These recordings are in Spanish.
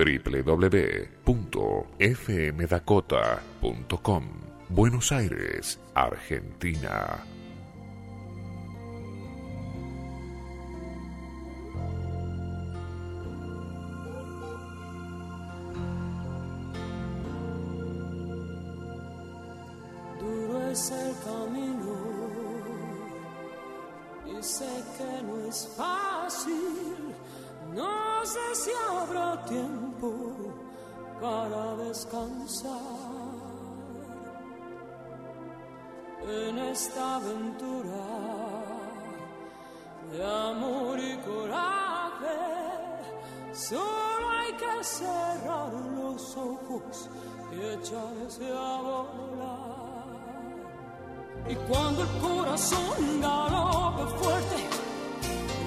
www.fmdakota.com Buenos Aires, Argentina. Duro es el camino y sé que no es fácil no sé si habrá tiempo para descansar en esta aventura de amor y coraje. Solo hay que cerrar los ojos y echarse a volar. Y cuando el corazón galope fuerte,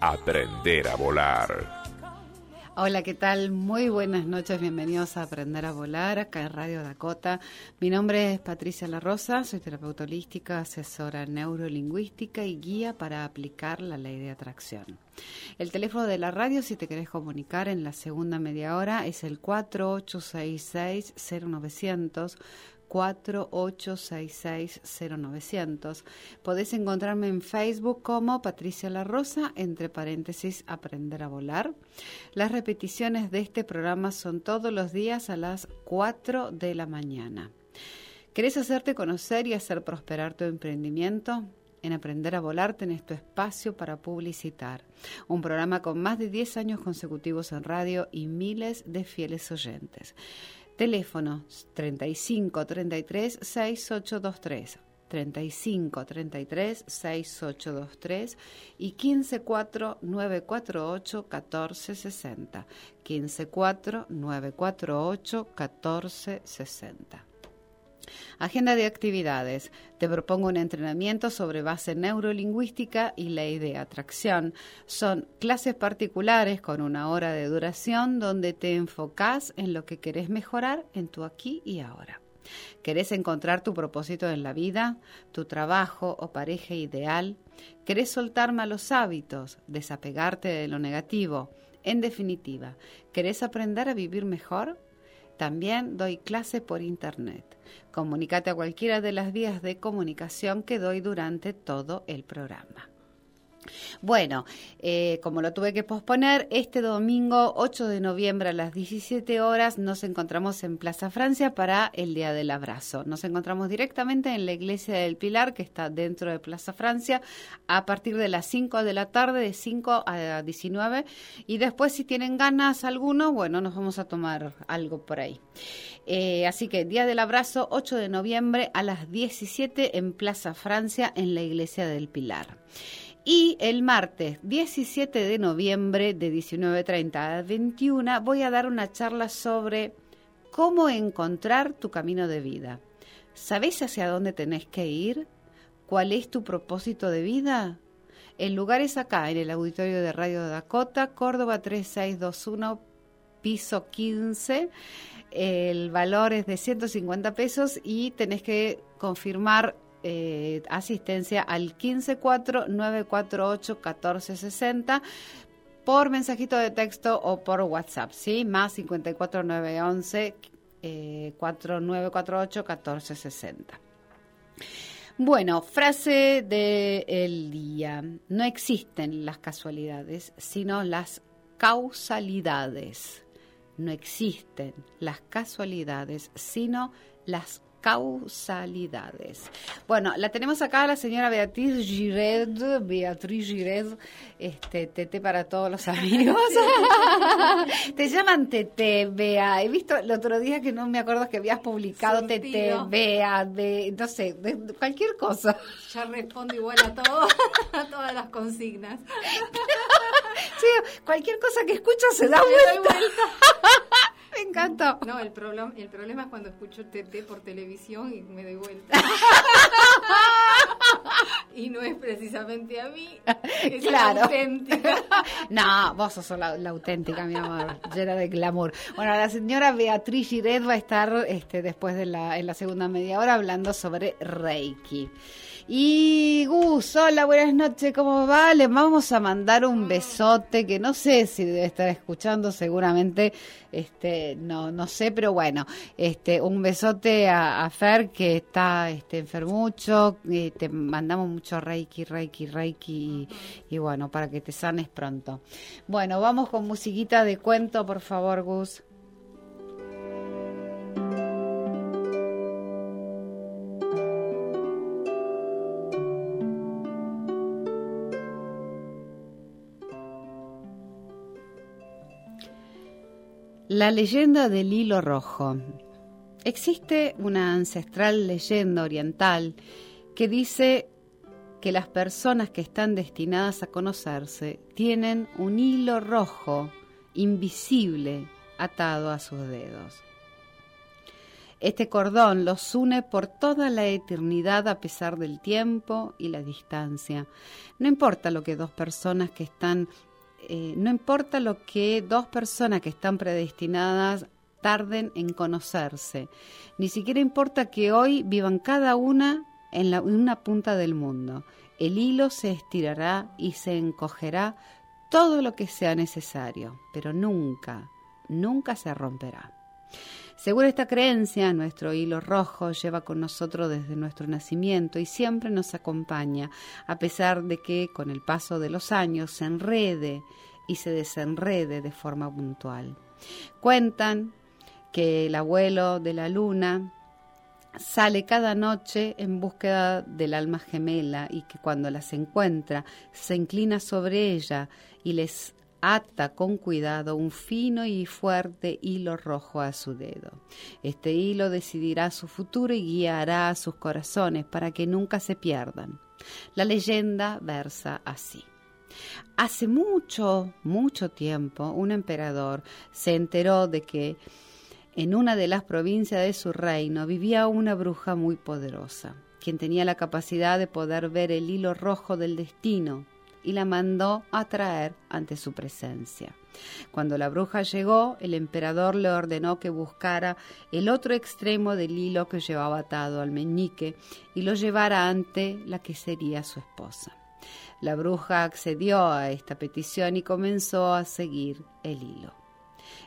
Aprender a Volar. Hola, ¿qué tal? Muy buenas noches, bienvenidos a Aprender a Volar, acá en Radio Dakota. Mi nombre es Patricia La Rosa, soy terapeuta holística, asesora neurolingüística y guía para aplicar la ley de atracción. El teléfono de la radio, si te querés comunicar en la segunda media hora, es el 4866-0900. 4866-0900. Podés encontrarme en Facebook como Patricia La Rosa, entre paréntesis, Aprender a Volar. Las repeticiones de este programa son todos los días a las 4 de la mañana. ¿Querés hacerte conocer y hacer prosperar tu emprendimiento? En Aprender a Volar tenés tu espacio para publicitar. Un programa con más de 10 años consecutivos en radio y miles de fieles oyentes. Teléfono 35 33 6823. 35 33 6823 y 15 4 948 1460. 15 4 948 1460. Agenda de actividades. Te propongo un entrenamiento sobre base neurolingüística y ley de atracción. Son clases particulares con una hora de duración donde te enfocas en lo que querés mejorar en tu aquí y ahora. ¿Querés encontrar tu propósito en la vida, tu trabajo o pareja ideal? ¿Querés soltar malos hábitos, desapegarte de lo negativo? En definitiva, ¿querés aprender a vivir mejor? También doy clase por internet. Comunícate a cualquiera de las vías de comunicación que doy durante todo el programa. Bueno, eh, como lo tuve que posponer, este domingo 8 de noviembre a las 17 horas nos encontramos en Plaza Francia para el Día del Abrazo. Nos encontramos directamente en la Iglesia del Pilar, que está dentro de Plaza Francia, a partir de las 5 de la tarde, de 5 a 19. Y después, si tienen ganas algunos, bueno, nos vamos a tomar algo por ahí. Eh, así que Día del Abrazo, 8 de noviembre a las 17 en Plaza Francia, en la Iglesia del Pilar. Y el martes 17 de noviembre de 19.30 a 21 voy a dar una charla sobre cómo encontrar tu camino de vida. ¿Sabés hacia dónde tenés que ir? ¿Cuál es tu propósito de vida? El lugar es acá, en el auditorio de Radio Dakota, Córdoba 3621, piso 15. El valor es de 150 pesos y tenés que confirmar eh, asistencia al 154-948-1460 por mensajito de texto o por WhatsApp, ¿sí? Más 54911 eh, 4948-1460. Bueno, frase del día. No existen las casualidades, sino las causalidades. No existen las casualidades, sino las causalidades. Bueno, la tenemos acá la señora Beatriz Gired, Beatriz Gired, este, Tete para todos los amigos. Te llaman Tete, Bea. He visto el otro día que no me acuerdo que habías publicado Tete, Bea, no sé, cualquier cosa. Ya respondo igual a todo, a todas las consignas. sí, cualquier cosa que escucho se da vuelta. Me encantó. No, el, problema el problema es cuando escucho TT por televisión y me doy vuelta. y no es precisamente a mí, es claro. la auténtica. no, vos sos la, la, auténtica, mi amor, llena de glamour. Bueno, la señora Beatriz Giret va a estar este, después de la, en la segunda media hora hablando sobre Reiki. Y Gus, hola, buenas noches, ¿cómo va? Le vamos a mandar un besote que no sé si debe estar escuchando, seguramente, este, no, no sé, pero bueno, este, un besote a, Fer que está este, enfermucho, te mandamos mucho reiki, reiki, reiki y bueno, para que te sanes pronto. Bueno, vamos con musiquita de cuento, por favor, Gus. La leyenda del hilo rojo. Existe una ancestral leyenda oriental que dice que las personas que están destinadas a conocerse tienen un hilo rojo invisible atado a sus dedos. Este cordón los une por toda la eternidad a pesar del tiempo y la distancia. No importa lo que dos personas que están eh, no importa lo que dos personas que están predestinadas tarden en conocerse, ni siquiera importa que hoy vivan cada una en, la, en una punta del mundo. El hilo se estirará y se encogerá todo lo que sea necesario, pero nunca, nunca se romperá. Según esta creencia, nuestro hilo rojo lleva con nosotros desde nuestro nacimiento y siempre nos acompaña, a pesar de que con el paso de los años se enrede y se desenrede de forma puntual. Cuentan que el abuelo de la luna sale cada noche en búsqueda del alma gemela y que cuando las encuentra se inclina sobre ella y les ata con cuidado un fino y fuerte hilo rojo a su dedo. Este hilo decidirá su futuro y guiará a sus corazones para que nunca se pierdan. La leyenda versa así. Hace mucho, mucho tiempo, un emperador se enteró de que en una de las provincias de su reino vivía una bruja muy poderosa, quien tenía la capacidad de poder ver el hilo rojo del destino y la mandó a traer ante su presencia. Cuando la bruja llegó, el emperador le ordenó que buscara el otro extremo del hilo que llevaba atado al meñique y lo llevara ante la que sería su esposa. La bruja accedió a esta petición y comenzó a seguir el hilo.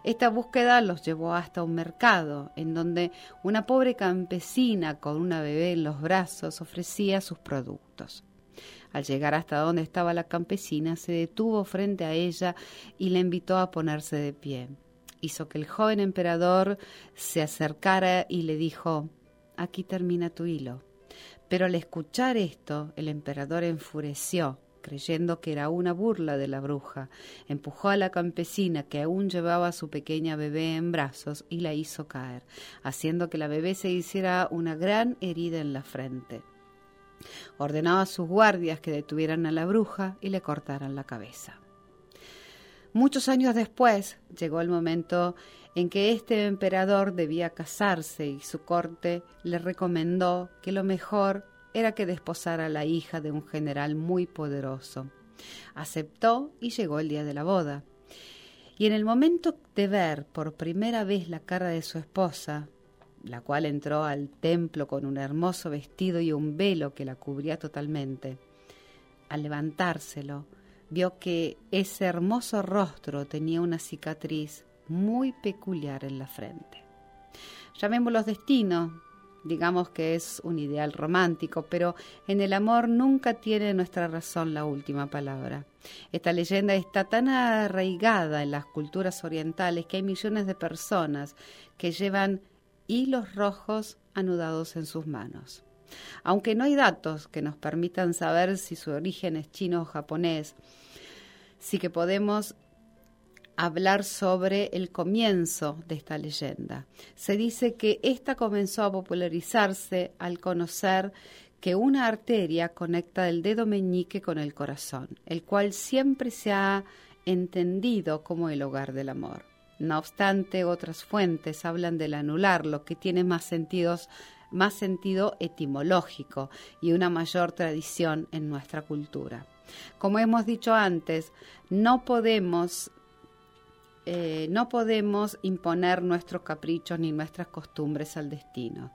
Esta búsqueda los llevó hasta un mercado, en donde una pobre campesina con una bebé en los brazos ofrecía sus productos. Al llegar hasta donde estaba la campesina, se detuvo frente a ella y la invitó a ponerse de pie. Hizo que el joven emperador se acercara y le dijo, Aquí termina tu hilo. Pero al escuchar esto, el emperador enfureció, creyendo que era una burla de la bruja. Empujó a la campesina, que aún llevaba a su pequeña bebé en brazos, y la hizo caer, haciendo que la bebé se hiciera una gran herida en la frente. Ordenaba a sus guardias que detuvieran a la bruja y le cortaran la cabeza. Muchos años después llegó el momento en que este emperador debía casarse y su corte le recomendó que lo mejor era que desposara a la hija de un general muy poderoso. Aceptó y llegó el día de la boda. Y en el momento de ver por primera vez la cara de su esposa, la cual entró al templo con un hermoso vestido y un velo que la cubría totalmente. Al levantárselo, vio que ese hermoso rostro tenía una cicatriz muy peculiar en la frente. Llamémoslo destino, digamos que es un ideal romántico, pero en el amor nunca tiene nuestra razón la última palabra. Esta leyenda está tan arraigada en las culturas orientales que hay millones de personas que llevan hilos rojos anudados en sus manos. Aunque no hay datos que nos permitan saber si su origen es chino o japonés, sí que podemos hablar sobre el comienzo de esta leyenda. Se dice que esta comenzó a popularizarse al conocer que una arteria conecta el dedo meñique con el corazón, el cual siempre se ha entendido como el hogar del amor. No obstante, otras fuentes hablan del anular, lo que tiene más más sentido etimológico y una mayor tradición en nuestra cultura. Como hemos dicho antes, no podemos eh, no podemos imponer nuestros caprichos ni nuestras costumbres al destino.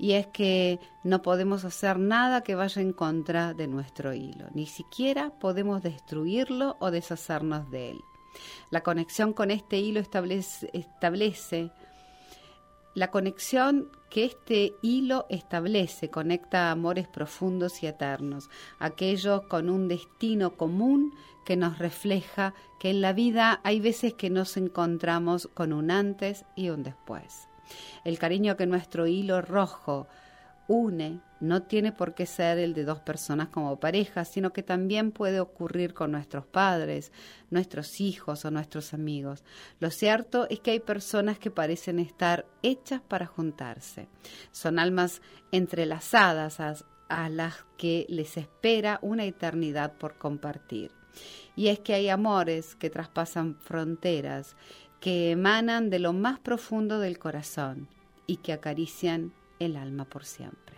Y es que no podemos hacer nada que vaya en contra de nuestro hilo, ni siquiera podemos destruirlo o deshacernos de él. La conexión con este hilo establece, la conexión que este hilo establece conecta amores profundos y eternos, aquellos con un destino común que nos refleja que en la vida hay veces que nos encontramos con un antes y un después. El cariño que nuestro hilo rojo une no tiene por qué ser el de dos personas como pareja, sino que también puede ocurrir con nuestros padres, nuestros hijos o nuestros amigos. Lo cierto es que hay personas que parecen estar hechas para juntarse. Son almas entrelazadas a, a las que les espera una eternidad por compartir. Y es que hay amores que traspasan fronteras, que emanan de lo más profundo del corazón y que acarician el alma por siempre.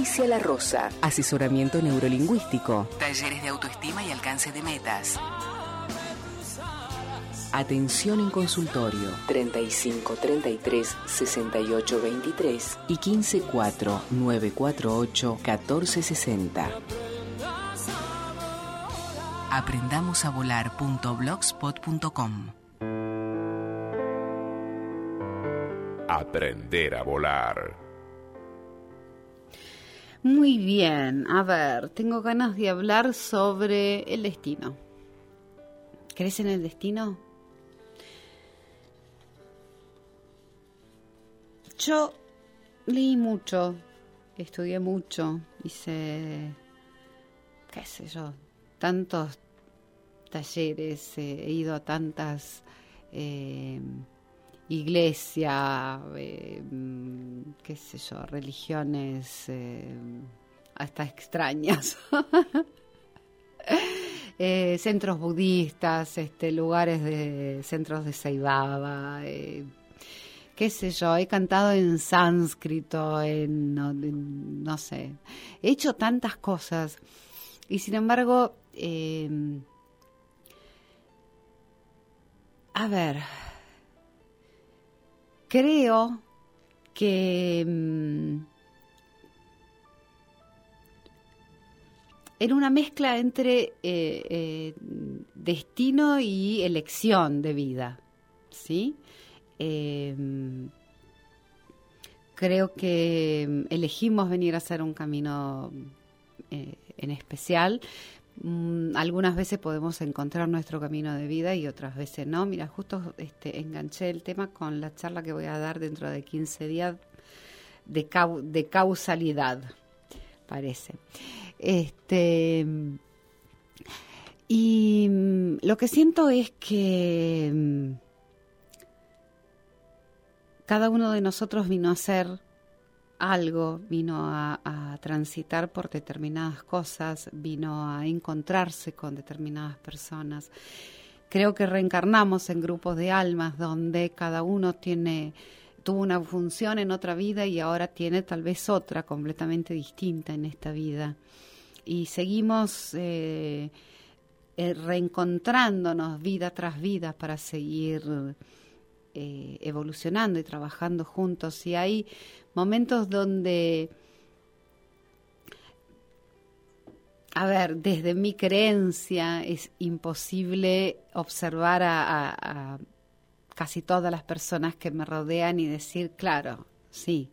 Patricia La Rosa, asesoramiento neurolingüístico, talleres de autoestima y alcance de metas. Atención en consultorio 35 33 68 23 y 15 4 948 14 60. Aprendamos a volar.blogspot.com Aprender a volar. Muy bien, a ver, tengo ganas de hablar sobre el destino. ¿Crees en el destino? Yo leí mucho, estudié mucho, hice, qué sé yo, tantos talleres, he ido a tantas eh, iglesia, eh, mm, qué sé yo, religiones eh, hasta extrañas. Eh, centros budistas, este, lugares de centros de Saibaba, qué sé yo, he cantado en sánscrito, en no, sé, he hecho tantas cosas y sin embargo, a ver, creo que mm, era una mezcla entre eh, eh, destino y elección de vida, ¿sí? Em, creo que mm, elegimos venir a hacer un camino eh, en especial, Mm, algunas veces podemos encontrar nuestro camino de vida y otras veces no. Mira, justo este, enganché el tema con la charla que voy a dar dentro de 15 días de, de causalidad, parece. Este, y mm, lo que siento es que mm, cada uno de nosotros vino a ser algo, vino a, transitar por determinadas cosas, vino a encontrarse con determinadas personas. Creo que reencarnamos en grupos de almas donde cada uno tiene tuvo una función en otra vida y ahora tiene tal vez otra completamente distinta en esta vida. Y seguimos eh, eh, reencontrándonos vida tras vida para seguir eh, evolucionando y trabajando juntos. Y hay momentos donde, a ver, desde mi creencia es imposible observar a, casi todas las personas que me rodean y decir, claro, sí,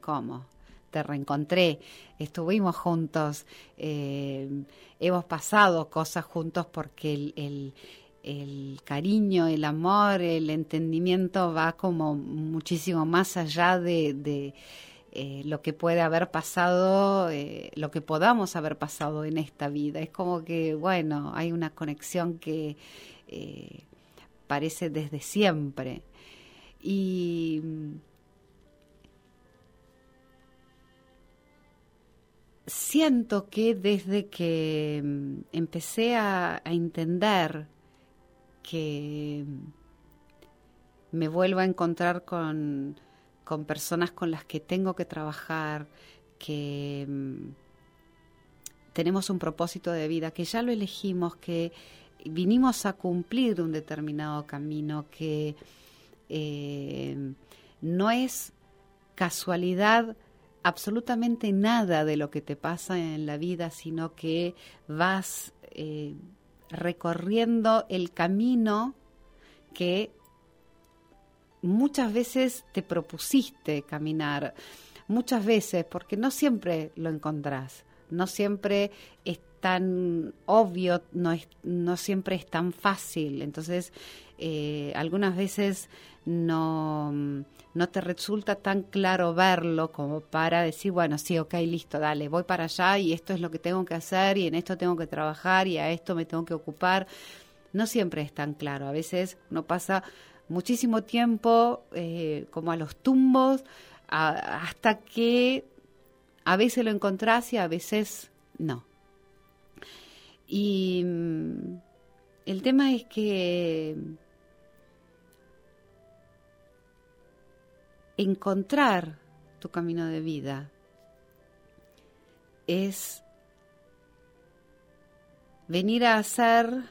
¿cómo? Te reencontré, estuvimos juntos, eh, hemos pasado cosas juntos porque el, el, cariño, el amor, el entendimiento va como muchísimo más allá de, eh, lo que puede haber pasado, eh, lo que podamos haber pasado en esta vida. Es como que, bueno, hay una conexión que eh, parece desde siempre. Y siento que desde que mm, empecé a, entender que me vuelvo a encontrar con, con, personas con las que tengo que trabajar, que mm, tenemos un propósito de vida, que ya lo elegimos, que vinimos a cumplir un determinado camino que eh, no es casualidad absolutamente nada de lo que te pasa en la vida, sino que vas eh, recorriendo el camino que muchas veces te propusiste caminar, muchas veces, porque no siempre lo encontrás, no siempre tan obvio, no, es, no siempre es tan fácil. Entonces, eh, algunas veces no, no te resulta tan claro verlo como para decir, bueno, sí, ok, listo, dale, voy para allá y esto es lo que tengo que hacer y en esto tengo que trabajar y a esto me tengo que ocupar. No siempre es tan claro. A veces uno pasa muchísimo tiempo eh, como a los tumbos hasta que a veces lo encontrás y a veces no. Y mm, el tema es que encontrar tu camino de vida es venir a hacer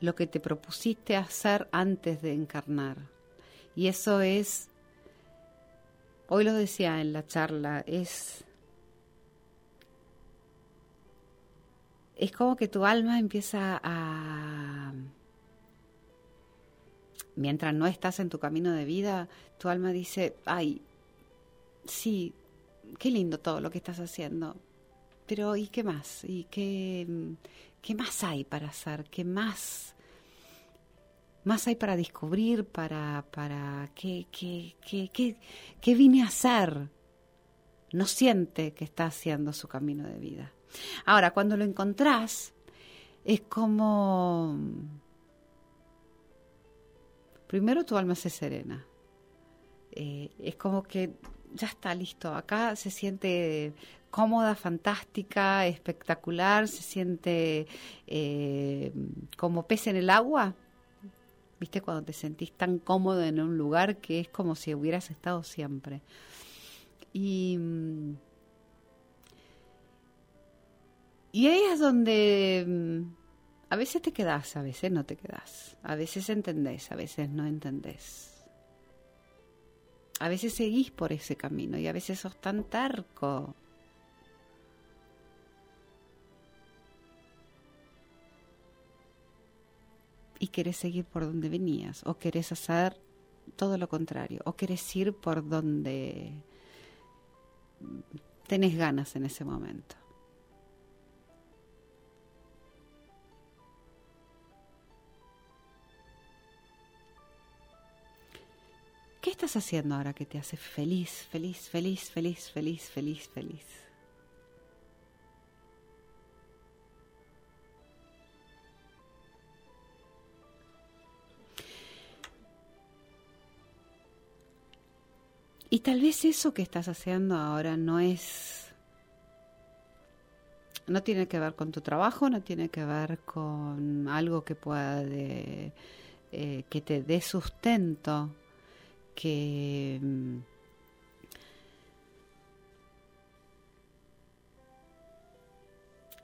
lo que te propusiste hacer antes de encarnar. Y eso es, hoy lo decía en la charla, es es como que tu alma empieza a... Mientras no estás en tu camino de vida, tu alma dice, ay, sí, qué lindo todo lo que estás haciendo, pero ¿y qué más? ¿Y qué, qué más hay para hacer? ¿Qué más, más hay para descubrir? ¿Para, para qué, qué, qué, qué, vine a hacer? No siente que está haciendo su camino de vida. Ahora, cuando lo encontrás, es como... Primero tu alma se serena. Eh, es como que ya está listo. Acá se siente cómoda, fantástica, espectacular, se siente eh, como pez en el agua. ¿Viste? Cuando te sentís tan cómodo en un lugar que es como si hubieras estado siempre. Y y ahí es donde mm, a veces te quedas, a veces no te quedas. A veces entendés, a veces no entendés. A veces seguís por ese camino y a veces sos tan terco. Y querés seguir por donde venías, o querés hacer todo lo contrario, o querés ir por donde tenés ganas en ese momento. ¿Qué estás haciendo ahora que te hace feliz, feliz, feliz, feliz, feliz, feliz, feliz? Y tal vez eso que estás haciendo ahora no es, no tiene que ver con tu trabajo, no tiene que ver con algo que pueda eh, que te dé sustento, que mm,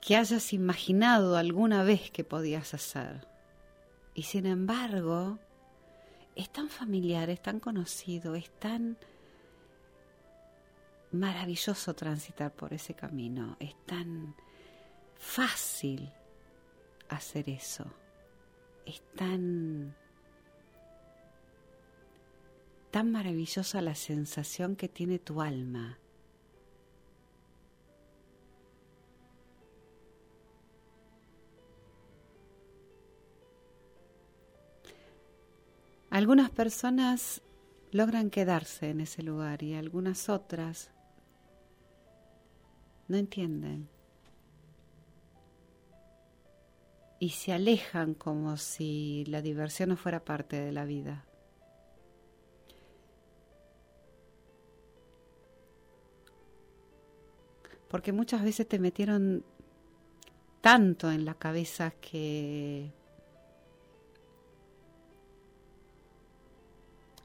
que hayas imaginado alguna vez que podías hacer. Y sin embargo, es tan familiar, es tan conocido, es tan maravilloso transitar por ese camino, es tan fácil hacer eso, es tan tan maravillosa la sensación que tiene tu alma Algunas personas logran quedarse en ese lugar y algunas otras no entienden. Y se alejan como si la diversión no fuera parte de la vida. Porque muchas veces te metieron tanto en la cabeza que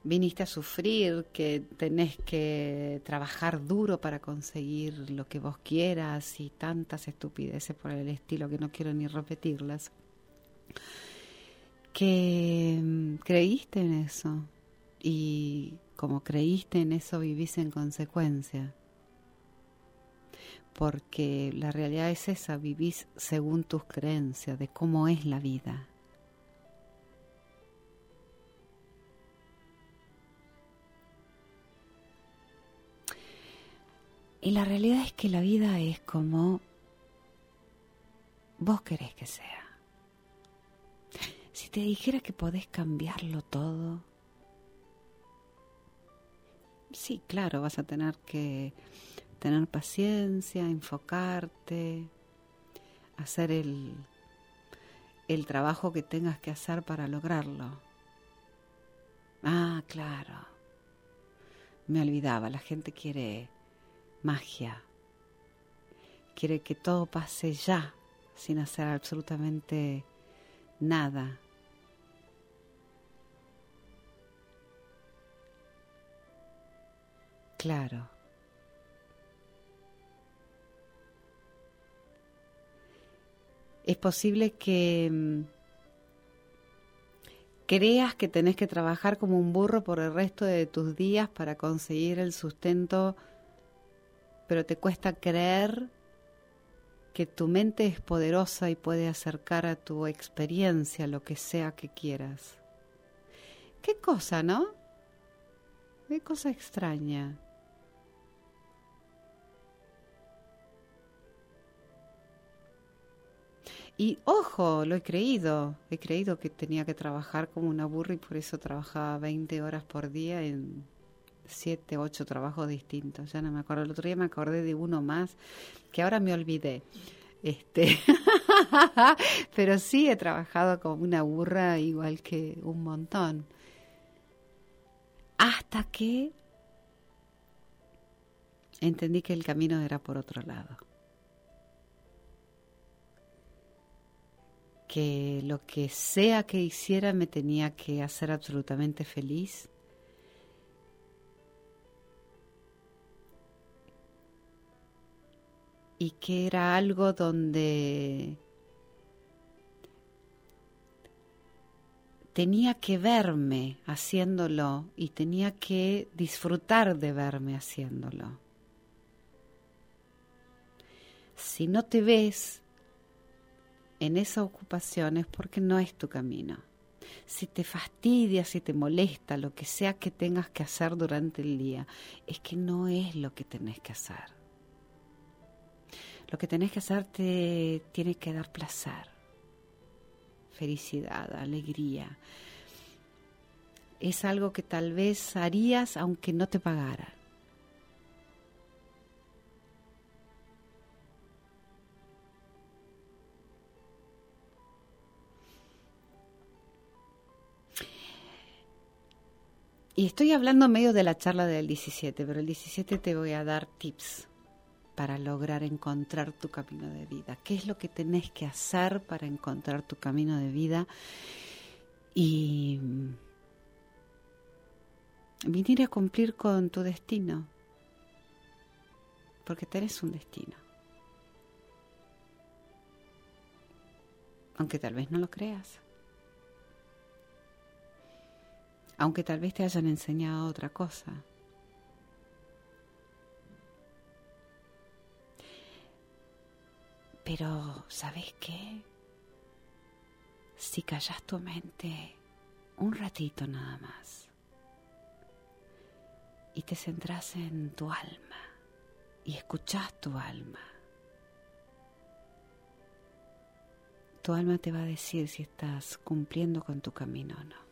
viniste a sufrir, que tenés que trabajar duro para conseguir lo que vos quieras y tantas estupideces por el estilo que no quiero ni repetirlas, que mm, creíste en eso y como creíste en eso vivís en consecuencia. Porque la realidad es esa, vivís según tus creencias de cómo es la vida. Y la realidad es que la vida es como vos querés que sea. Si te dijera que podés cambiarlo todo, sí, claro, vas a tener que tener paciencia, enfocarte, hacer el, el trabajo que tengas que hacer para lograrlo. Ah, claro. Me olvidaba, la gente quiere magia. Quiere que todo pase ya, sin hacer absolutamente nada. Claro. Es posible que mm, creas que tenés que trabajar como un burro por el resto de tus días para conseguir el sustento pero te cuesta creer que tu mente es poderosa y puede acercar a tu experiencia lo que sea que quieras. Qué cosa, ¿no? Qué cosa extraña. Y ojo, lo he creído. He creído que tenía que trabajar como una burra y por eso trabajaba 20 horas por día en siete, ocho trabajos distintos, ya no me acuerdo. El otro día me acordé de uno más que ahora me olvidé. Este, pero sí he trabajado como una burra igual que un montón. Hasta que entendí que el camino era por otro lado. Que lo que sea que hiciera me tenía que hacer absolutamente feliz y que era algo donde tenía que verme haciéndolo y tenía que disfrutar de verme haciéndolo. Si no te ves en esa ocupación es porque no es tu camino. Si te fastidia, si te molesta, lo que sea que tengas que hacer durante el día, es que no es lo que tenés que hacer. Lo que tenés que hacer te tiene que dar placer, felicidad, alegría. Es algo que tal vez harías aunque no te pagara. Y estoy hablando medio de la charla del 17, pero el 17 te voy a dar tips para lograr encontrar tu camino de vida. ¿Qué es lo que tenés que hacer para encontrar tu camino de vida? Y venir a cumplir con tu destino, porque tenés un destino. Aunque tal vez no lo creas. Aunque tal vez te hayan enseñado otra cosa. Pero, ¿sabes qué? Si callas tu mente un ratito nada más y te centras en tu alma y escuchas tu alma, tu alma te va a decir si estás cumpliendo con tu camino o no.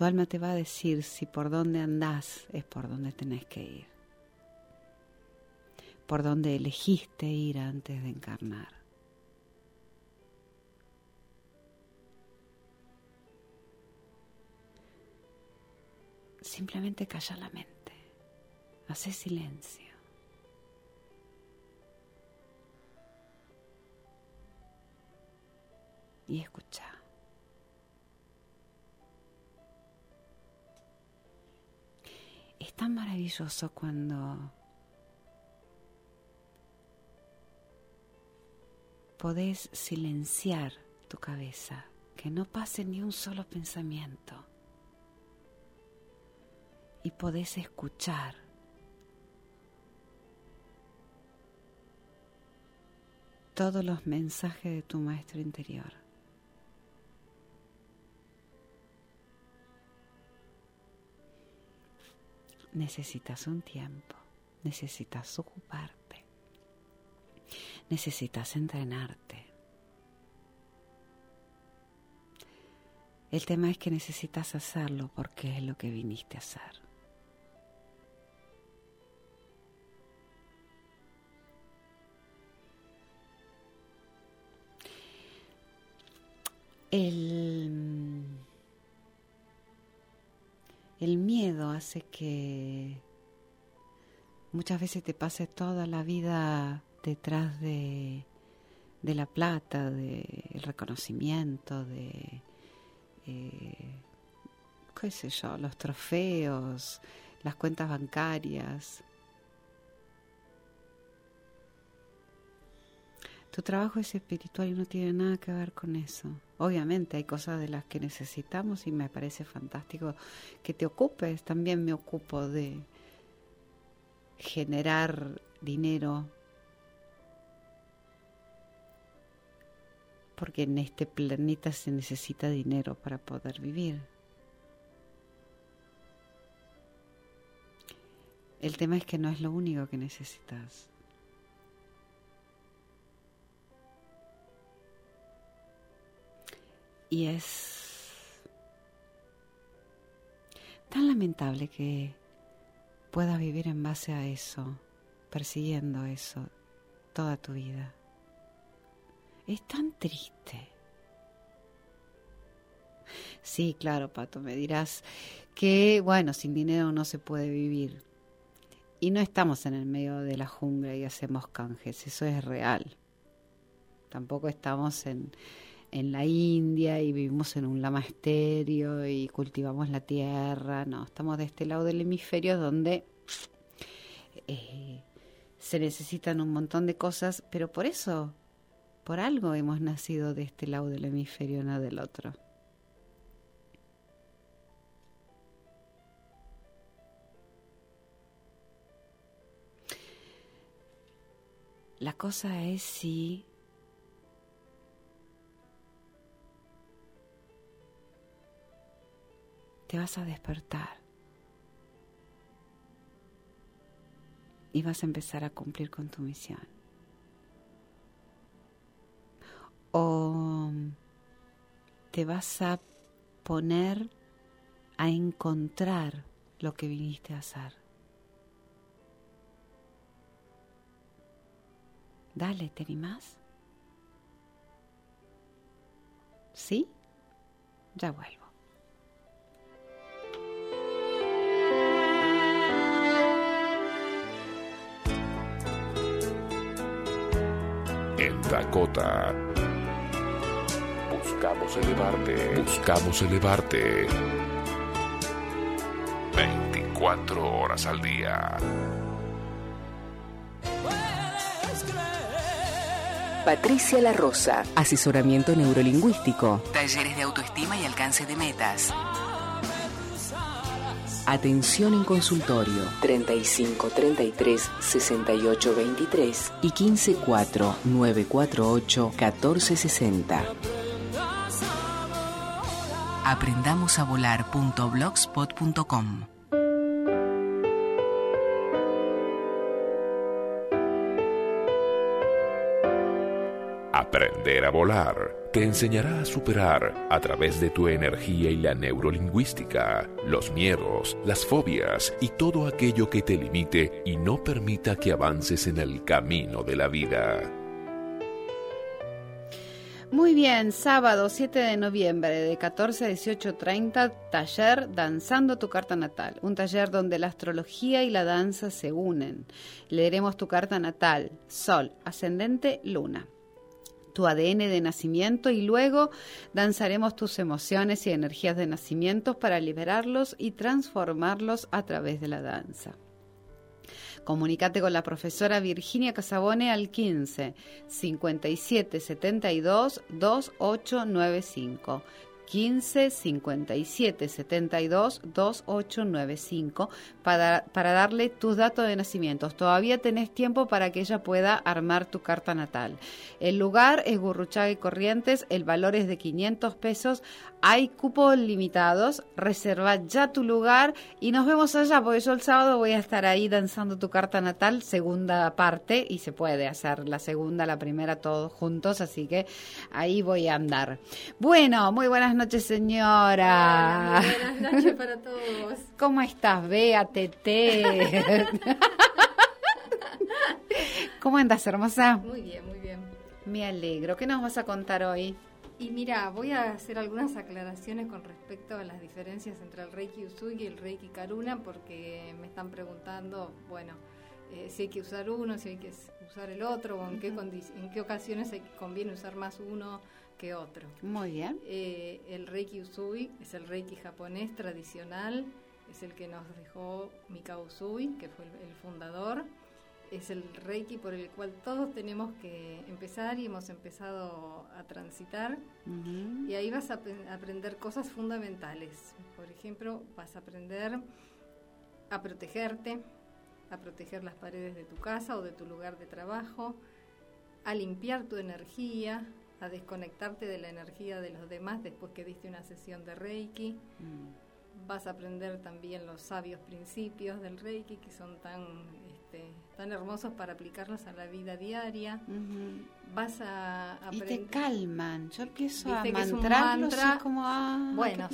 Tu alma te va a decir si por dónde andás es por donde tenés que ir, por donde elegiste ir antes de encarnar. Simplemente calla la mente, hace silencio. Y escucha. Es tan maravilloso cuando podés silenciar tu cabeza, que no pase ni un solo pensamiento y podés escuchar. todos los mensajes de tu maestro interior. Necesitas un tiempo, necesitas ocuparte, necesitas entrenarte. El tema es que necesitas hacerlo porque es lo que viniste a hacer. El, el miedo hace que muchas veces te pases toda la vida detrás de, de la plata, del reconocimiento, de, eh, qué sé yo, los trofeos, las cuentas bancarias, Tu trabajo es espiritual y no tiene nada que ver con eso. Obviamente hay cosas de las que necesitamos y me parece fantástico que te ocupes. También me ocupo de generar dinero porque en este planeta se necesita dinero para poder vivir. El tema es que no es lo único que necesitas. Y es tan lamentable que puedas vivir en base a eso, persiguiendo eso toda tu vida. Es tan triste. Sí, claro, Pato, me dirás que, bueno, sin dinero no se puede vivir. Y no estamos en el medio de la jungla y hacemos canjes, eso es real. Tampoco estamos en, en la India y vivimos en un lama y cultivamos la tierra. No, estamos de este lado del hemisferio donde eh, se necesitan un montón de cosas, pero por eso, por algo hemos nacido de este lado del hemisferio, no del otro. La cosa es si te vas a despertar y vas a empezar a cumplir con tu misión. O te vas a poner a encontrar lo que viniste a hacer. Dale, ¿te animás? ¿Sí? Ya vuelvo. Dakota. Buscamos elevarte. Buscamos elevarte. 24 horas al día. Patricia La Rosa, asesoramiento neurolingüístico, talleres de autoestima y alcance de metas. Atención en consultorio 35 33 68 23 y 15 4 948 14 60. Aprendamosavolar.blogspot.com Aprender a volar te enseñará a superar a través de tu energía y la neurolingüística los miedos, las fobias y todo aquello que te limite y no permita que avances en el camino de la vida. Muy bien, sábado 7 de noviembre de 14 a 18.30, taller Danzando tu carta natal, un taller donde la astrología y la danza se unen. Leeremos tu carta natal, Sol, Ascendente, Luna tu ADN de nacimiento y luego danzaremos tus emociones y energías de nacimiento para liberarlos y transformarlos a través de la danza. Comunicate con la profesora Virginia Casabone al 15 57 72 2895. 15 57 72 2895 para, para darle tus datos de nacimiento. Todavía tenés tiempo para que ella pueda armar tu carta natal. El lugar es Gurruchaga y Corrientes, el valor es de 500 pesos. Hay cupos limitados, reserva ya tu lugar y nos vemos allá, porque yo el sábado voy a estar ahí danzando tu carta natal, segunda parte, y se puede hacer la segunda, la primera, todos juntos, así que ahí voy a andar. Bueno, muy buenas noches, señora. Hola, muy buenas noches para todos. ¿Cómo estás, Bea, Tete? ¿Cómo andas, hermosa? Muy bien, muy bien. Me alegro. ¿Qué nos vas a contar hoy? Y mira, voy a hacer algunas aclaraciones con respecto a las diferencias entre el Reiki Usui y el Reiki Karuna, porque me están preguntando, bueno, eh, si hay que usar uno, si hay que usar el otro, o en, qué, en qué ocasiones hay- conviene usar más uno que otro. Muy bien. Eh, el Reiki Usui es el Reiki japonés tradicional, es el que nos dejó Mikao Usui, que fue el, el fundador. Es el Reiki por el cual todos tenemos que empezar y hemos empezado a transitar. Ujú. Y ahí vas a apren- aprender cosas fundamentales. Por ejemplo, vas a aprender a protegerte, a proteger las paredes de tu casa o de tu lugar de trabajo, a limpiar tu energía, a desconectarte de la energía de los demás después que diste una sesión de Reiki. Mm. Vas a aprender también los sabios principios del Reiki que son tan, este, tan hermosos para aplicarlos a la vida diaria. Vas a Y aprender... te calman. Yo empiezo a mantrarlos mantra. y como, ah, Bueno,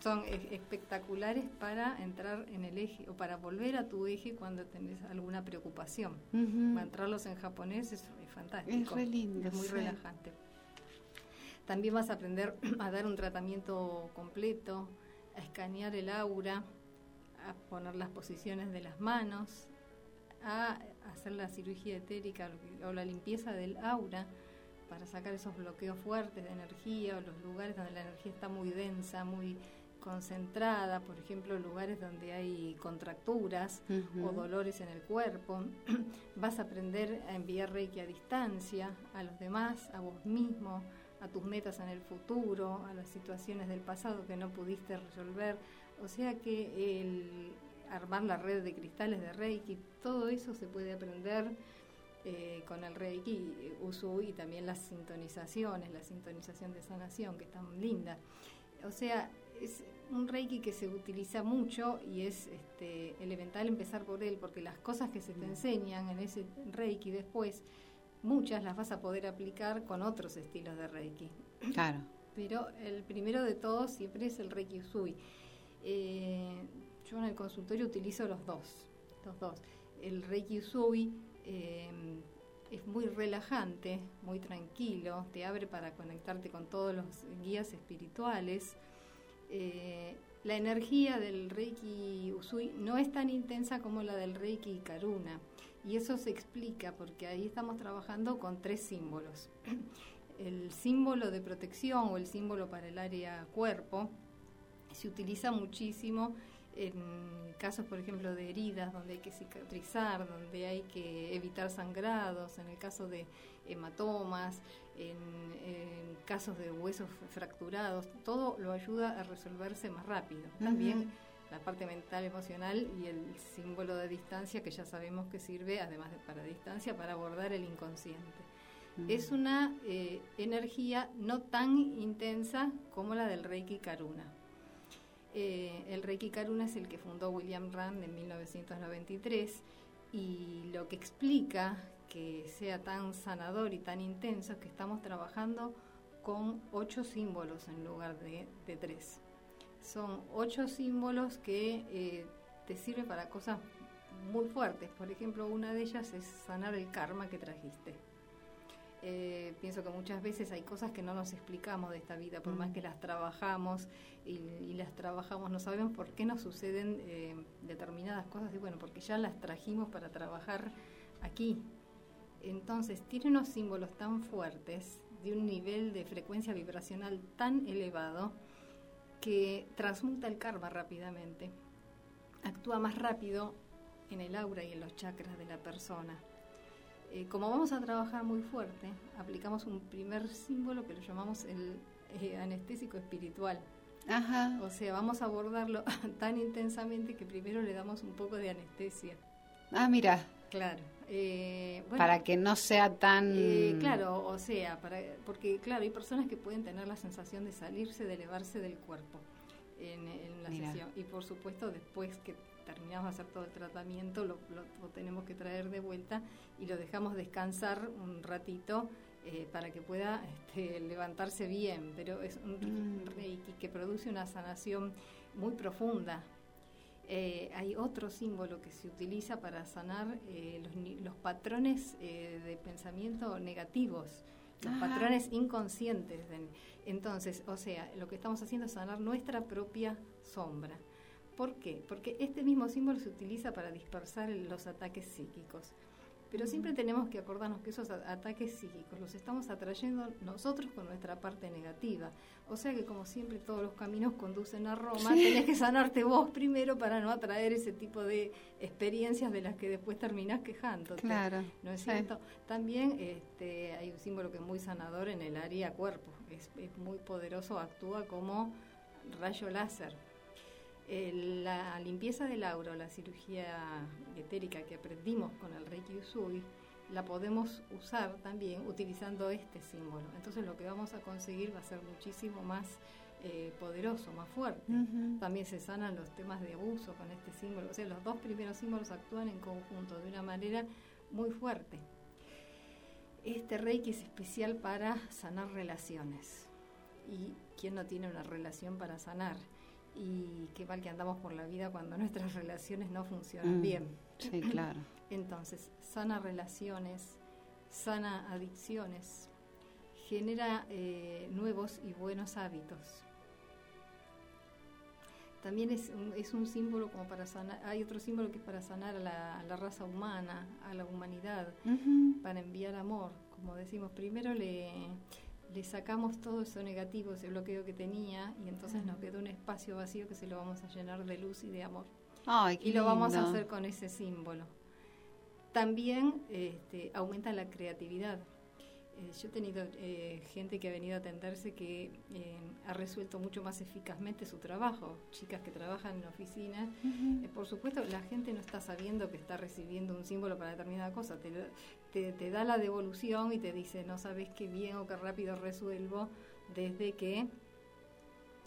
son e- espectaculares para entrar en el eje o para volver a tu eje cuando tenés alguna preocupación. Ujú. Mantrarlos en japonés es, es fantástico. Es re lindo, Es muy sí. relajante. También vas a aprender a dar un tratamiento completo, a escanear el aura, a poner las posiciones de las manos, a hacer la cirugía etérica o la limpieza del aura para sacar esos bloqueos fuertes de energía o los lugares donde la energía está muy densa, muy concentrada, por ejemplo, lugares donde hay contracturas o dolores en el cuerpo. Vas a aprender a enviar Reiki a distancia, a los demás, a vos mismo, a tus metas en el futuro, a las situaciones del pasado que no pudiste resolver. O sea que el armar la red de cristales de Reiki, todo eso se puede aprender eh, con el Reiki Usui y también las sintonizaciones, la sintonización de sanación, que es tan linda. O sea, es un Reiki que se utiliza mucho y es este, elemental empezar por él, porque las cosas que se te enseñan en ese Reiki después, muchas las vas a poder aplicar con otros estilos de Reiki. Claro. Pero el primero de todos siempre es el Reiki Usui. Eh, yo en el consultorio utilizo los dos, los dos. El Reiki Usui eh, es muy relajante, muy tranquilo, te abre para conectarte con todos los guías espirituales. eh, la energía del Reiki Usui no es tan intensa como la del Reiki Karuna. Y eso se explica porque ahí estamos trabajando con tres símbolos. El símbolo de protección o el símbolo para el área cuerpo se utiliza muchísimo en casos, por ejemplo, de heridas donde hay que cicatrizar, donde hay que evitar sangrados, en el caso de hematomas, en, casos de huesos fracturados, todo lo ayuda a resolverse más rápido. También la parte mental, emocional y el símbolo de distancia que ya sabemos que sirve, además de para distancia, para abordar el inconsciente. Es una eh, energía no tan intensa como la del Reiki Karuna. Eh, el Reiki Karuna es el que fundó William Rand en 1993 y lo que explica que sea tan sanador y tan intenso es que estamos trabajando con ocho símbolos en lugar de, tres. Son ocho símbolos que eh, te sirven para cosas muy fuertes. Por ejemplo, una de ellas es sanar el karma que trajiste. Eh, pienso que muchas veces hay cosas que no nos explicamos de esta vida, por más que las trabajamos y, las trabajamos, no sabemos por qué nos suceden eh, determinadas cosas y bueno, porque ya las trajimos para trabajar aquí. Entonces, tiene unos símbolos tan fuertes, de un nivel de frecuencia vibracional tan elevado, que transmuta el karma rápidamente, actúa más rápido en el aura y en los chakras de la persona. Eh, como vamos a trabajar muy fuerte, aplicamos un primer símbolo que lo llamamos el eh, anestésico espiritual. Ajá. O sea, vamos a abordarlo tan intensamente que primero le damos un poco de anestesia. Ah, mira. Claro. Eh, para que no sea tan... Eh, claro, o sea, para, porque claro, hay personas que pueden tener la sensación de salirse, de elevarse del cuerpo en, la sesión. Y por supuesto, después que terminamos de hacer todo el tratamiento, lo, tenemos que traer de vuelta y lo dejamos descansar un ratito eh, para que pueda este, levantarse bien. Pero es un mm. reiki que produce una sanación muy profunda eh, hay otro símbolo que se utiliza para sanar eh, los, patrones eh, de pensamiento negativos, los patrones inconscientes. entonces, o sea, lo que estamos haciendo es sanar nuestra propia sombra. ¿Por qué? Porque este mismo símbolo se utiliza para dispersar los ataques psíquicos. Pero siempre tenemos que acordarnos que esos ataques psíquicos los estamos atrayendo nosotros con nuestra parte negativa. O sea que como siempre todos los caminos conducen a Roma, tenés que sanarte vos primero para no atraer ese tipo de experiencias de las que después terminás quejándote. Claro. ¿No es cierto? También este, hay un símbolo que es muy sanador en el área cuerpo. Es, es muy poderoso, actúa como rayo láser la limpieza del aura, la cirugía etérica que aprendimos con el Reiki Usui, la podemos usar también utilizando este símbolo. Entonces lo que vamos a conseguir va a ser muchísimo más eh, poderoso, más fuerte. También se sanan los temas de abuso con este símbolo. O sea, los dos primeros símbolos actúan en conjunto de una manera muy fuerte. Este Reiki es especial para sanar relaciones. ¿Y quién no tiene una relación para sanar? Y qué mal que andamos por la vida cuando nuestras relaciones no funcionan mm, bien. Sí, claro. Entonces, sana relaciones, sana adicciones, genera eh, nuevos y buenos hábitos. También es un, es un símbolo como para sanar, hay otro símbolo que es para sanar a la, raza humana, a la humanidad, para enviar amor. Como decimos, primero le, le sacamos todo eso negativo, ese bloqueo que tenía, y entonces nos quedó un espacio vacío que se lo vamos a llenar de luz y de amor. y lo vamos a hacer con ese símbolo. También este, aumenta la creatividad. Eh, yo he tenido eh, gente que ha venido a atenderse que eh, ha resuelto mucho más eficazmente su trabajo, chicas que trabajan en oficinas. por supuesto, la gente no está sabiendo que está recibiendo un símbolo para determinada cosa. Te, te, da la devolución y te dice, no sabes qué bien o qué rápido resuelvo desde que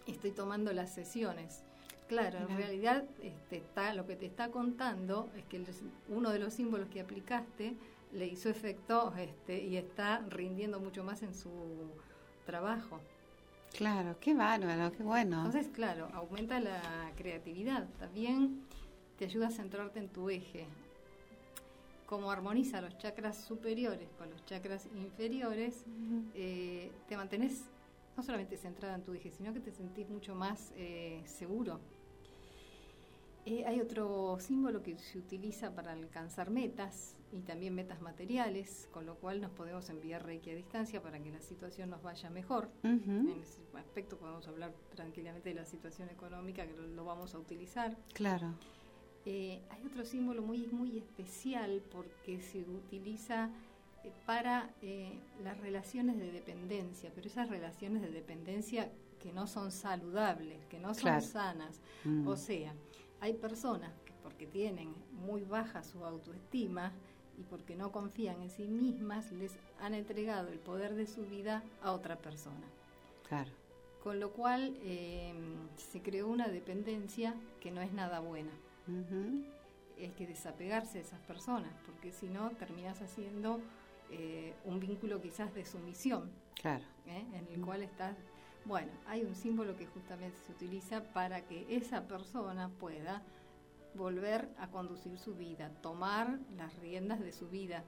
estoy tomando las sesiones. Claro, en realidad este, está, lo que te está contando es que uno de los símbolos que aplicaste le hizo efecto este, y está rindiendo mucho más en su trabajo. Claro, qué bárbaro, qué bueno. Entonces, claro, aumenta la creatividad, también te ayuda a centrarte en tu eje. Como armoniza los chakras superiores con los chakras inferiores, eh, te mantenés no solamente centrada en tu eje, sino que te sentís mucho más eh, seguro. Eh, hay otro símbolo que se utiliza para alcanzar metas y también metas materiales, con lo cual nos podemos enviar Reiki a distancia para que la situación nos vaya mejor. En ese aspecto podemos hablar tranquilamente de la situación económica, que lo, lo vamos a utilizar. Claro. Eh, hay otro símbolo muy, muy especial porque se utiliza eh, para eh, las relaciones de dependencia, pero esas relaciones de dependencia que no son saludables, que no son Claro. sanas. Mm. O sea, hay personas que porque tienen muy baja su autoestima y porque no confían en sí mismas, les han entregado el poder de su vida a otra persona. Claro. Con lo cual eh, se creó una dependencia que no es nada buena. Ujú. Hay que desapegarse de esas personas, porque si no terminas haciendo eh, un vínculo quizás de sumisión, Claro. ¿eh? en el cual estás... Bueno, hay un símbolo que justamente se utiliza para que esa persona pueda volver a conducir su vida, tomar las riendas de su vida,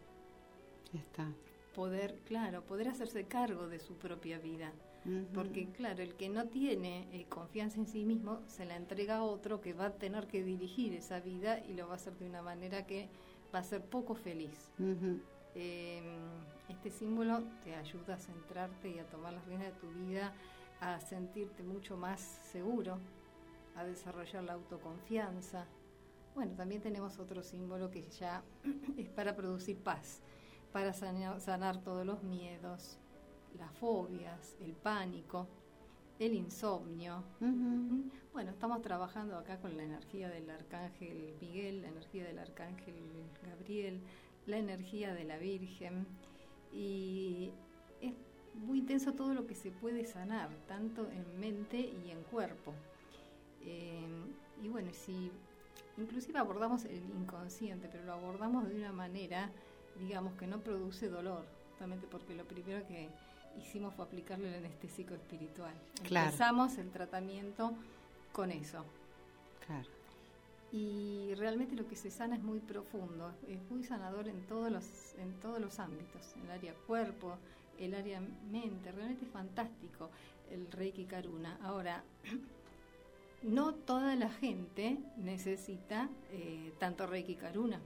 está. poder, claro, poder hacerse cargo de su propia vida. Porque claro, el que no tiene eh, confianza en sí mismo se la entrega a otro que va a tener que dirigir esa vida y lo va a hacer de una manera que va a ser poco feliz. Eh, este símbolo te ayuda a centrarte y a tomar las riendas de tu vida, a sentirte mucho más seguro, a desarrollar la autoconfianza. Bueno, también tenemos otro símbolo que ya es para producir paz, para sanar, sanar todos los miedos, las fobias, el pánico, el insomnio. Ujú. Bueno, estamos trabajando acá con la energía del arcángel Miguel, la energía del arcángel Gabriel, la energía de la Virgen y es muy intenso todo lo que se puede sanar, tanto en mente y en cuerpo. Eh, y bueno, si inclusive abordamos el inconsciente, pero lo abordamos de una manera, digamos, que no produce dolor, justamente porque lo primero que hicimos fue aplicarle el anestésico espiritual. Claro. Empezamos el tratamiento con eso. Claro. Y realmente lo que se sana es muy profundo, es muy sanador en todos los, en todos los ámbitos, en el área cuerpo, el área mente, realmente es fantástico el Reiki Karuna. Ahora, no toda la gente necesita eh, tanto Reiki Karuna.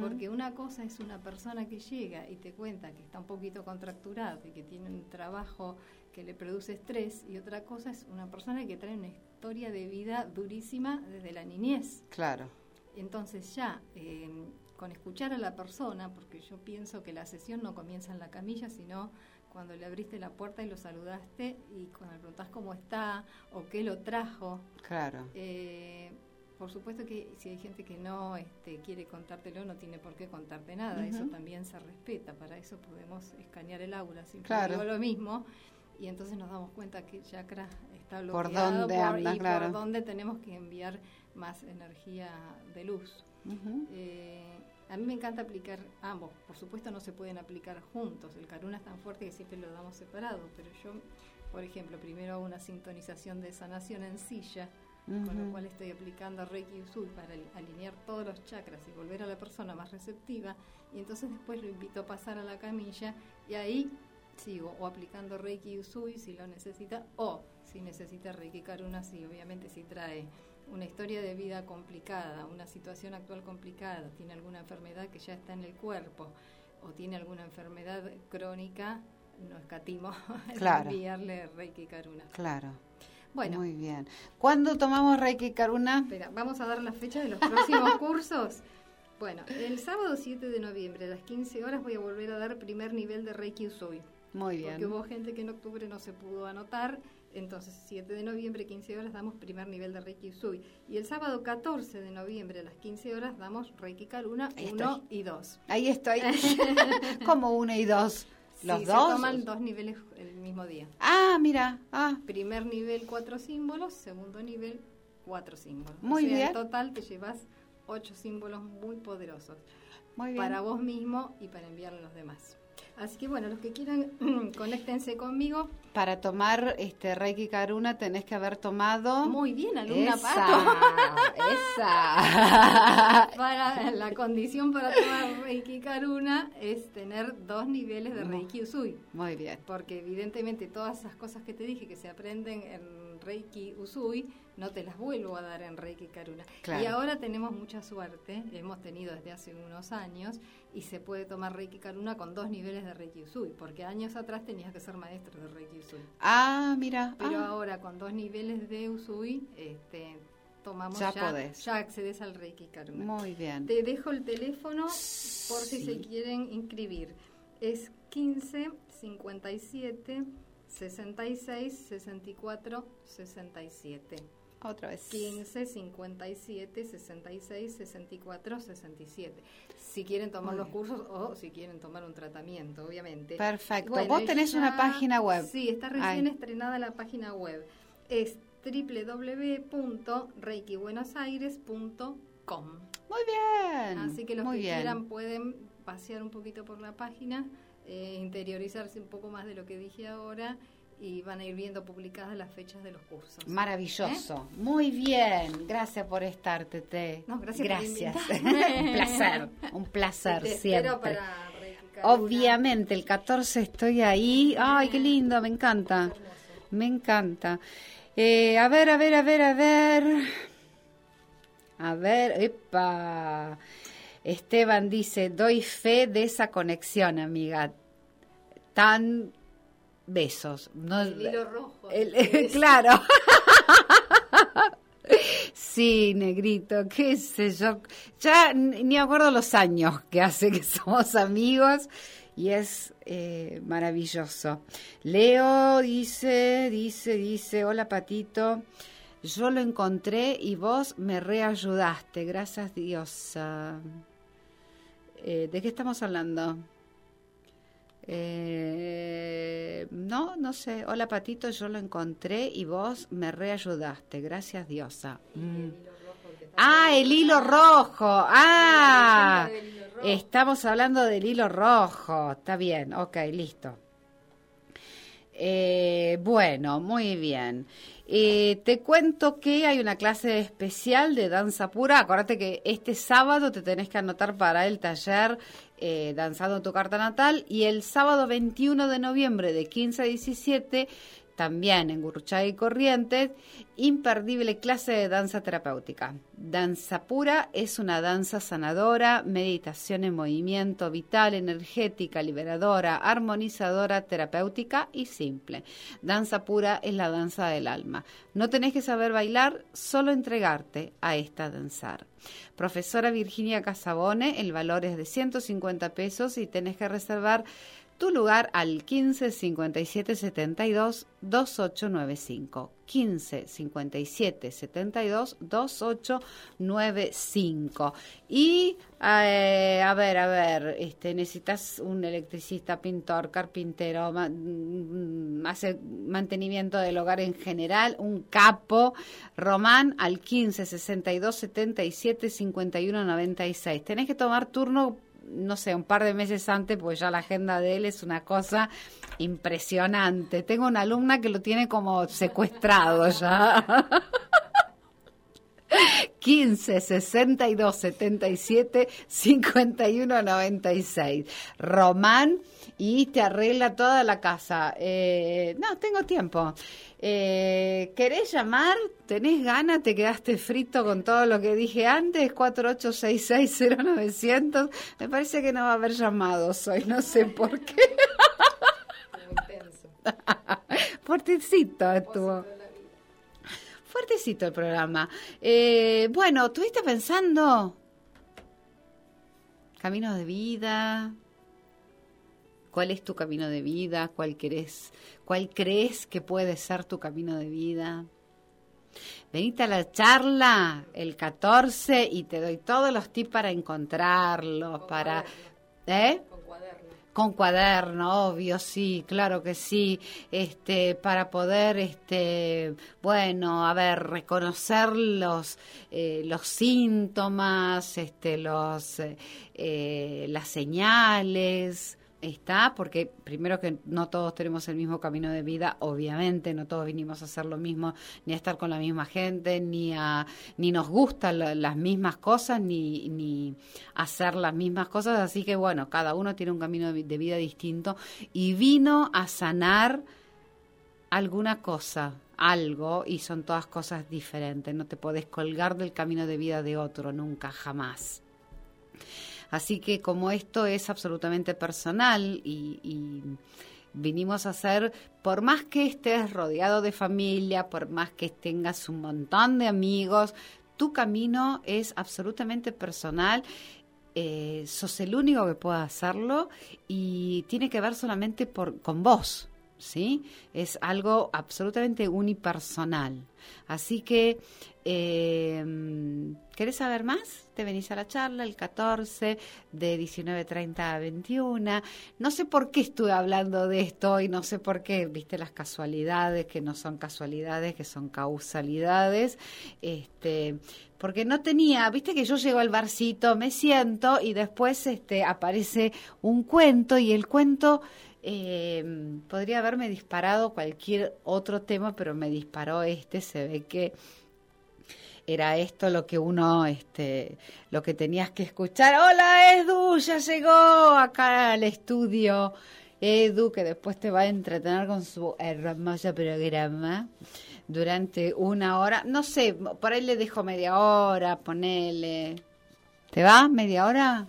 Porque una cosa es una persona que llega y te cuenta que está un poquito contracturado y que tiene un trabajo que le produce estrés, y otra cosa es una persona que trae una historia de vida durísima desde la niñez. Claro. Entonces ya, eh, con escuchar a la persona, porque yo pienso que la sesión no comienza en la camilla, sino cuando le abriste la puerta y lo saludaste y cuando le preguntás cómo está o qué lo trajo, Claro. eh, por supuesto que si hay gente que no este, quiere contártelo, no tiene por qué contarte nada. Eso también se respeta. Para eso podemos escanear el aura. Siempre Claro. digo lo mismo. Y entonces nos damos cuenta que chakra está Por bloqueado dónde anda, y claro. por dónde tenemos que enviar más energía de luz. Eh, a mí me encanta aplicar ambos. Por supuesto no se pueden aplicar juntos. El karuna es tan fuerte que siempre lo damos separado. Pero yo, por ejemplo, primero hago una sintonización de sanación en silla, con lo cual estoy aplicando Reiki Usui para al- alinear todos los chakras y volver a la persona más receptiva. Y entonces después lo invito a pasar a la camilla y ahí sigo o aplicando Reiki Usui si lo necesita o si necesita Reiki Karuna, sí, obviamente si trae una historia de vida complicada, una situación actual complicada, tiene alguna enfermedad que ya está en el cuerpo o tiene alguna enfermedad crónica, no escatimo Claro. enviarle Reiki Karuna. Claro. Bueno, Muy bien. ¿Cuándo tomamos Reiki Karuna? Espera, vamos a dar la fecha de los próximos cursos. Bueno, el sábado 7 de noviembre a las 15 horas voy a volver a dar primer nivel de Reiki Usui. Muy Porque bien. hubo gente que en octubre no se pudo anotar. Entonces, 7 de noviembre, 15 horas, damos primer nivel de Reiki Usui. Y el sábado 14 de noviembre a las 15 horas damos Reiki Karuna Ahí 1 y 2. Ahí estoy. Como uno y dos. ¿Los sí, dos? se toman dos niveles el mismo día. Ah, mira. Ah, Primer nivel, cuatro símbolos. Segundo nivel, cuatro símbolos. Muy O sea, bien. En total te llevas ocho símbolos muy poderosos. Muy bien. para vos mismo y para enviarle a los demás. Así que bueno, los que quieran, conéctense conmigo. Para tomar este Reiki Karuna tenés que haber tomado... Muy bien, alumna esa, Pato. esa. Para la condición para tomar Reiki Karuna es tener dos niveles de Reiki Usui. Muy bien. Porque evidentemente todas esas cosas que te dije que se aprenden en Reiki Usui, no te las vuelvo a dar en Reiki Karuna. Claro. Y ahora tenemos mucha suerte, hemos tenido desde hace unos años, y se puede tomar Reiki Karuna con dos niveles de Reiki Usui, porque años atrás tenías que ser maestro de Reiki Usui. Ah, mira. Pero ah, ahora con dos niveles de Usui, este, tomamos Ya ya, podés. ya accedes al Reiki Karuna. Muy bien. Te dejo el teléfono por si se quieren inscribir. Es 15 57 66 64 67. Otra vez. 15 57 66 64 67. Si quieren tomar los cursos o si quieren tomar un tratamiento, obviamente. Perfecto. Bueno, Vos tenés una página web. Sí, está recién Ay. estrenada la página web. Es www.reikibuenosaires.com. Muy bien. Así que los Muy que bien. quieran pueden pasear un poquito por la página, eh, interiorizarse un poco más de lo que dije ahora y van a ir viendo publicadas las fechas de los cursos. Maravilloso. Muy bien. Gracias por estar, Tete. No, gracias Gracias. un placer. Un placer Te siempre. para. Obviamente, el 14 estoy ahí. Ay, qué lindo, me encanta. Me encanta. Eh, a ver, a ver, a ver, a ver. A ver, epa. Esteban dice, doy fe de esa conexión, amiga. Tan besos. No, El hilo rojo. el- claro. Sí, negrito, qué sé yo. Ya ni acuerdo los años que hace que somos amigos y es eh, maravilloso. Leo dice, dice, dice, hola Patito, yo lo encontré y vos me reayudaste, gracias Diosa. Eh, ¿De qué estamos hablando? Eh, no, no sé. Hola Patito, yo lo encontré y vos me reayudaste. Gracias Diosa. Mm. Ah, el hilo rojo. Ah, estamos hablando del hilo rojo. Está bien, ok, listo. Eh, bueno, muy bien. Eh, te cuento que hay una clase especial de danza pura. Acuérdate que este sábado te tenés que anotar para el taller eh, Danzando tu carta natal y el sábado 21 de noviembre de 15 a 17 también en Gurruchaga y Corrientes, imperdible clase de danza terapéutica. Danza pura es una danza sanadora, meditación en movimiento, vital, energética, liberadora, armonizadora, terapéutica y simple. Danza pura es la danza del alma. No tenés que saber bailar, solo entregarte a esta danzar. Profesora Virginia Casabone, el valor es de 150 pesos y tenés que reservar tu lugar al 15 57 72 2895. 15 57 72 2895. Y eh, a ver, a ver, este necesitas un electricista, pintor, carpintero, ma- mm, hace mantenimiento del hogar en general, un capo, Román al 15 62 77 51 96. Tenés que tomar turno no sé, un par de meses antes, pues ya la agenda de él es una cosa impresionante. Tengo una alumna que lo tiene como secuestrado ya. 15 62 77 51 96. Román y te arregla toda la casa. Eh, no, tengo tiempo. Eh, ¿Querés llamar? ¿Tenés ganas? ¿Te quedaste frito con todo lo que dije antes? 48660900. Me parece que no va a haber llamados hoy, no sé por qué. Fuertecito estuvo. Fuertecito el programa. Eh, bueno, ¿tuviste pensando? Camino de vida. ¿Cuál es tu camino de vida? ¿Cuál querés? ¿Cuál crees que puede ser tu camino de vida? Venite a la charla el 14 y te doy todos los tips para encontrarlo, para... ¿Eh? Con cuaderno. Obvio, sí, claro que sí, este, para poder, este, bueno, a ver, reconocer los, eh, los síntomas, este, los, eh, eh, las señales, está, porque primero que no todos tenemos el mismo camino de vida, obviamente, no todos vinimos a hacer lo mismo, ni a estar con la misma gente, ni a, ni nos gustan la- las mismas cosas, ni, ni hacer las mismas cosas, así que bueno, cada uno tiene un camino de de vida distinto. Y vino a sanar alguna cosa, algo, y son todas cosas diferentes, no te podés colgar del camino de vida de otro, nunca, jamás. Así que como esto es absolutamente personal y, y vinimos a hacer, por más que estés rodeado de familia, por más que tengas un montón de amigos, tu camino es absolutamente personal. eh, sos el único que puede hacerlo y tiene que ver solamente por, con vos, ¿sí? Es algo absolutamente unipersonal. Así que, eh, ¿querés saber más? Te venís a la charla el 14 de 19.30 a 21. No sé por qué estuve hablando de esto y no sé por qué, viste las casualidades, que no son casualidades, que son causalidades. Este, porque no tenía, viste que yo llego al barcito, me siento y después este, aparece un cuento y el cuento eh, podría haberme disparado cualquier otro tema, pero me disparó este, se ve que era esto lo que uno, este, lo que tenías que escuchar. Hola Edu, ya llegó acá al estudio. Edu, que después te va a entretener con su hermoso programa durante una hora. No sé, por ahí le dejo media hora, ponele. ¿Te va? ¿Media hora?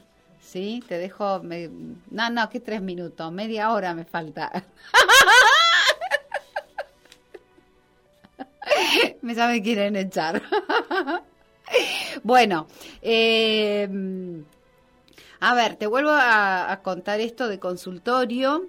Sí, te dejo. me- No, no, que tres minutos. Media hora me falta. me me quieren echar. bueno, eh, a ver, te vuelvo a contar esto de consultorio.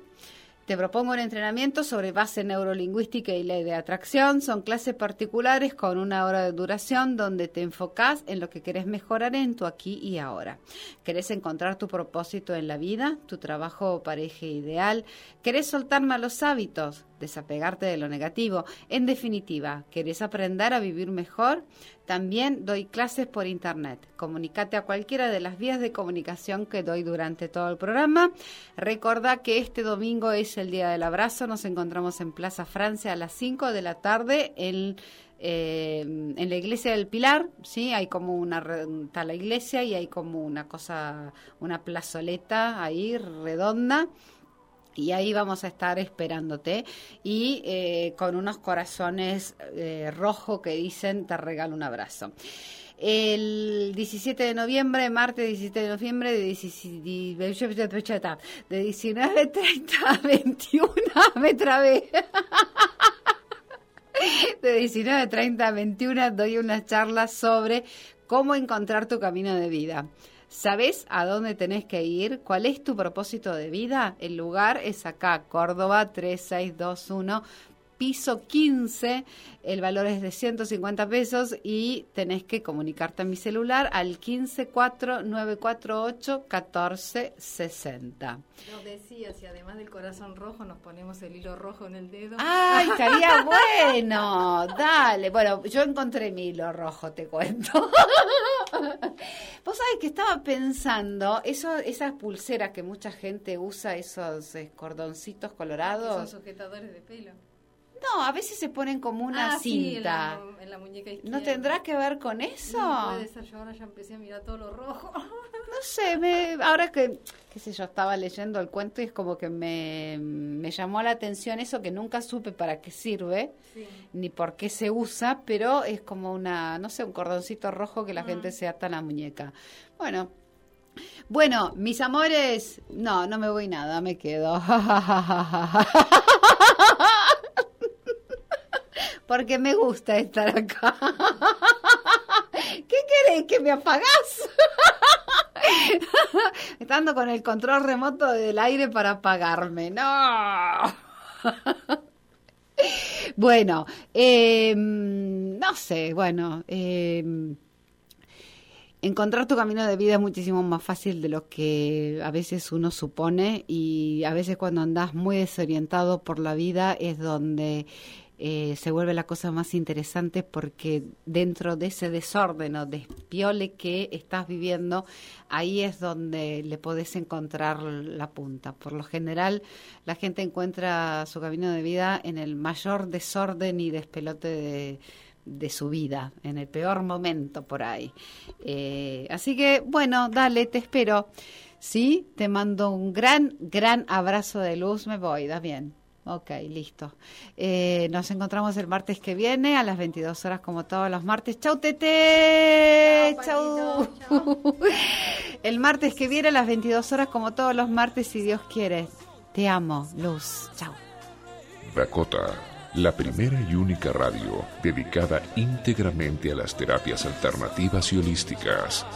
Te propongo un entrenamiento sobre base neurolingüística y ley de atracción. Son clases particulares con una hora de duración donde te enfocás en lo que querés mejorar en tu aquí y ahora. ¿Querés encontrar tu propósito en la vida, tu trabajo o pareja ideal? ¿Querés soltar malos hábitos, desapegarte de lo negativo? En definitiva, ¿querés aprender a vivir mejor? También doy clases por internet. Comunicate a cualquiera de las vías de comunicación que doy durante todo el programa. Recordá que este domingo es el Día del Abrazo. Nos encontramos en Plaza Francia a las 5 de la tarde en, eh, en la iglesia del Pilar. Sí, hay como una está la iglesia y hay como una cosa, una plazoleta ahí redonda. Y ahí vamos a estar esperándote y eh, con unos corazones eh, rojos que dicen te regalo un abrazo. El 17 de noviembre, martes 17 de noviembre, de 19.30 de 19.30 a 21, me trabé. De 19.30 a 21 doy una charla sobre cómo encontrar tu camino de vida. ¿Sabes a dónde tenés que ir? ¿Cuál es tu propósito de vida? El lugar es acá, Córdoba 3621, piso 15. El valor es de 150 pesos y tenés que comunicarte a mi celular al 154948-1460. Nos decía, si además del corazón rojo nos ponemos el hilo rojo en el dedo. ¡Ay, estaría bueno! Dale. Bueno, yo encontré mi hilo rojo, te cuento. Vos sabés que estaba pensando, eso, esas pulseras que mucha gente usa, esos eh, cordoncitos colorados. son sujetadores de pelo. No, a veces se ponen como una Ah, sí, en la, cinta. en la muñeca izquierda. ¿No tendrá que ver con eso? No, puede ser, yo ahora ya empecé a mirar todo lo rojo. No sé, me, ahora que, qué sé yo, estaba leyendo el cuento y es como que me, me llamó la atención eso que nunca supe para qué sirve. Sí. ni por qué se usa, pero es como una, no sé, un cordoncito rojo que la Ah. gente se ata a la muñeca. Bueno, bueno, mis amores, no, no me voy nada, me quedo. Porque me gusta estar acá. ¿Qué querés? ¿Que me apagás? Estando con el control remoto del aire para apagarme. No. Bueno, eh, no sé, bueno, eh, encontrar tu camino de vida es muchísimo más fácil de lo que a veces uno supone y a veces cuando andas muy desorientado por la vida es donde eh, se vuelve la cosa más interesante porque dentro de ese desorden o despiole que estás viviendo, ahí es donde le podés encontrar la punta. Por lo general, la gente encuentra su camino de vida en el mayor desorden y despelote de su vida, en el peor momento por ahí. Eh, así que, bueno, dale, te espero. Sí, te mando un gran, gran abrazo de luz. Me voy, da bien. Ok, listo. Eh, nos encontramos el martes que viene a las 22 horas como todos los martes. Chau, Tete. Chau. el martes que viene a las 22 horas como todos los martes, si Dios quiere. Te amo, Luz. Chau. Dakota, la primera y única radio dedicada íntegramente a las terapias alternativas y holísticas.